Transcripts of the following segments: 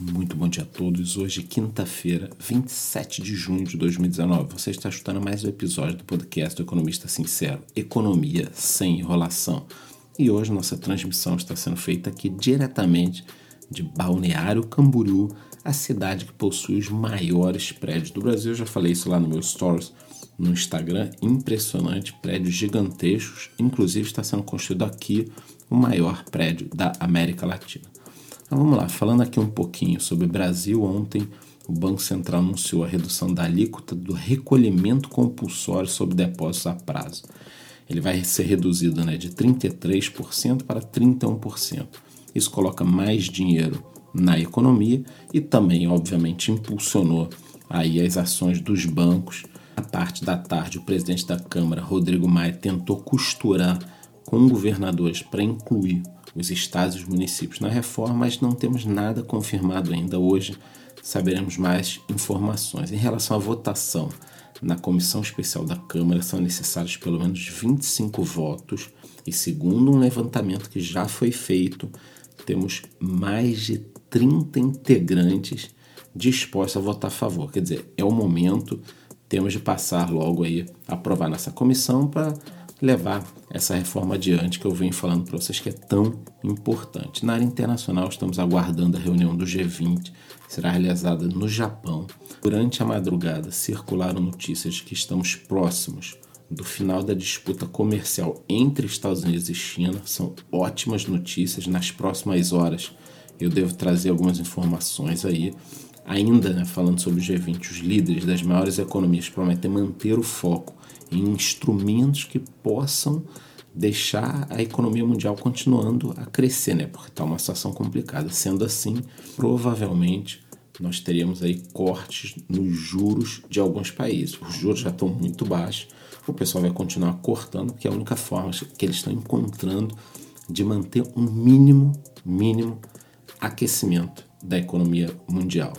Muito bom dia a todos. Hoje, quinta-feira, 27 de junho de 2019. Você está escutando mais um episódio do podcast do Economista Sincero, Economia sem enrolação. E hoje nossa transmissão está sendo feita aqui diretamente de Balneário Camboriú, a cidade que possui os maiores prédios do Brasil. Eu já falei isso lá no meu stories no Instagram. Impressionante, prédios gigantescos. Inclusive está sendo construído aqui o maior prédio da América Latina. Então vamos lá, falando aqui um pouquinho sobre Brasil, ontem o Banco Central anunciou a redução da alíquota do recolhimento compulsório sobre depósitos a prazo. Ele vai ser reduzido né, de 33% para 31%. Isso coloca mais dinheiro na economia e também, obviamente, impulsionou aí as ações dos bancos. Na parte da tarde, o presidente da Câmara, Rodrigo Maia, tentou costurar com governadores para incluir os estados e os municípios na reforma, mas não temos nada confirmado ainda. Hoje saberemos mais informações. Em relação à votação na comissão especial da Câmara, são necessários pelo menos 25 votos, e segundo um levantamento que já foi feito, temos mais de 30 integrantes dispostos a votar a favor. Quer dizer, é o momento, temos de passar logo aí, aprovar nessa comissão para levar essa reforma adiante que eu venho falando para vocês que é tão importante. Na área internacional, estamos aguardando a reunião do G20, será realizada no Japão. Durante a madrugada, circularam notícias de que estamos próximos do final da disputa comercial entre Estados Unidos e China. São ótimas notícias. Nas próximas horas, eu devo trazer algumas informações aí. Ainda né, falando sobre o G20, os líderes das maiores economias prometem manter o foco em instrumentos que possam deixar a economia mundial continuando a crescer, né? Porque está uma situação complicada. Sendo assim, provavelmente nós teríamos aí cortes nos juros de alguns países. Os juros já estão muito baixos, o pessoal vai continuar cortando, porque é a única forma que eles estão encontrando de manter um mínimo, mínimo aquecimento da economia mundial.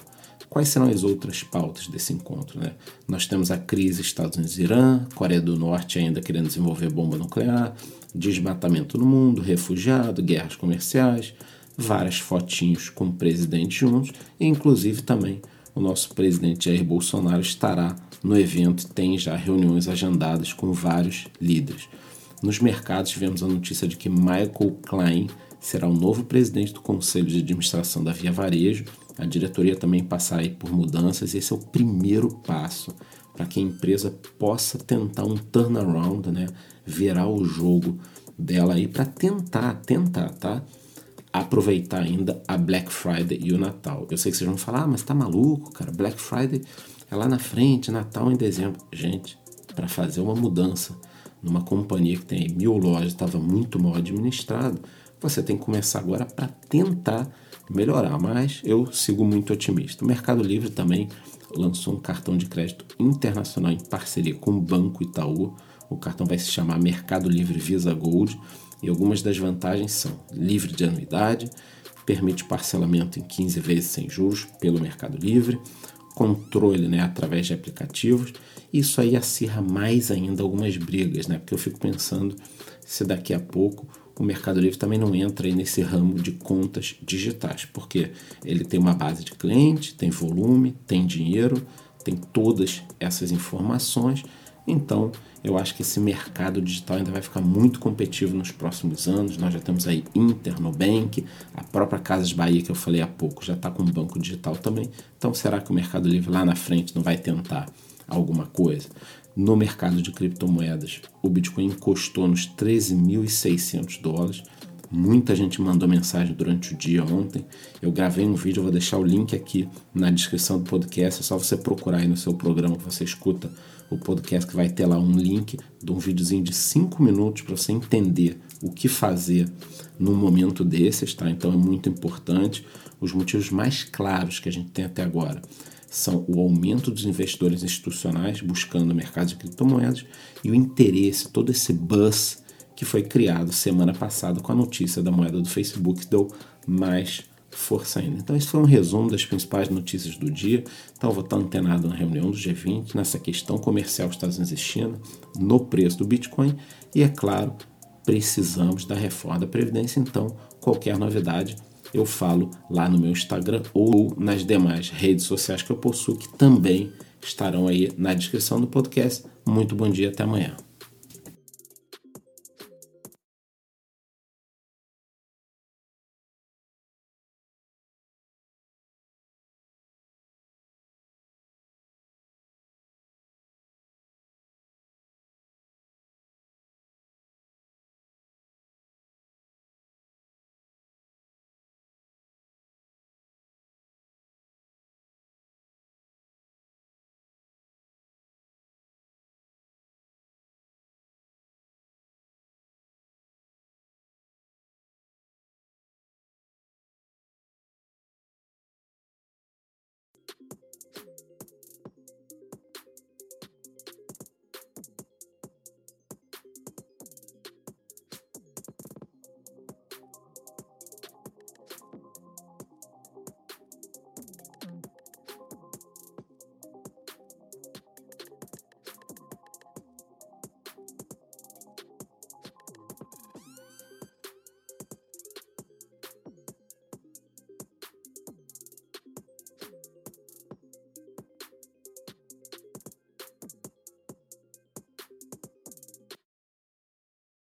Quais serão as outras pautas desse encontro? Né? Nós temos a crise Estados Unidos e Irã, Coreia do Norte ainda querendo desenvolver bomba nuclear, desmatamento no mundo, refugiado, guerras comerciais, várias fotinhos com o presidente juntos, e inclusive também o nosso presidente Jair Bolsonaro estará no evento, tem já reuniões agendadas com vários líderes. Nos mercados tivemos a notícia de que Michael Klein será o novo presidente do Conselho de Administração da Via Varejo a diretoria também passar aí por mudanças. Esse é o primeiro passo para que a empresa possa tentar um turnaround, né? Virar o jogo dela aí para tentar, tentar, tá? Aproveitar ainda a Black Friday e o Natal. Eu sei que vocês vão falar, ah, mas tá maluco, cara? Black Friday é lá na frente, Natal em dezembro. Gente, para fazer uma mudança numa companhia que tem mil lojas, estava muito mal administrado, você tem que começar agora para tentar melhorar, mas eu sigo muito otimista. O Mercado Livre também lançou um cartão de crédito internacional em parceria com o Banco Itaú. O cartão vai se chamar Mercado Livre Visa Gold e algumas das vantagens são livre de anuidade, permite parcelamento em 15 vezes sem juros pelo Mercado Livre, controle né, através de aplicativos. Isso aí acirra mais ainda algumas brigas, né? Porque eu fico pensando se daqui a pouco o Mercado Livre também não entra nesse ramo de contas digitais, porque ele tem uma base de cliente, tem volume, tem dinheiro, tem todas essas informações. Então, eu acho que esse mercado digital ainda vai ficar muito competitivo nos próximos anos. Nós já temos aí Inter, Nubank, a própria Casas Bahia, que eu falei há pouco, já está com banco digital também. Então, será que o Mercado Livre lá na frente não vai tentar alguma coisa? no mercado de criptomoedas. O Bitcoin encostou nos 13.600 dólares. Muita gente mandou mensagem durante o dia ontem. Eu gravei um vídeo, vou deixar o link aqui na descrição do podcast. É só você procurar aí no seu programa que você escuta o podcast, que vai ter lá um link de um videozinho de 5 minutos para você entender o que fazer num momento desses, tá? Então é muito importante. Os motivos mais claros que a gente tem até agora são o aumento dos investidores institucionais buscando o mercado de criptomoedas e o interesse, todo esse buzz que foi criado semana passada com a notícia da moeda do Facebook que deu mais força ainda. Então, esse foi um resumo das principais notícias do dia. Então, vou estar antenado na reunião do G20, nessa questão comercial Estados Unidos e China, no preço do Bitcoin e, é claro, precisamos da reforma da Previdência. Então, qualquer novidade eu falo lá no meu Instagram ou nas demais redes sociais que eu possuo, que também estarão aí na descrição do podcast. Muito bom dia, até amanhã.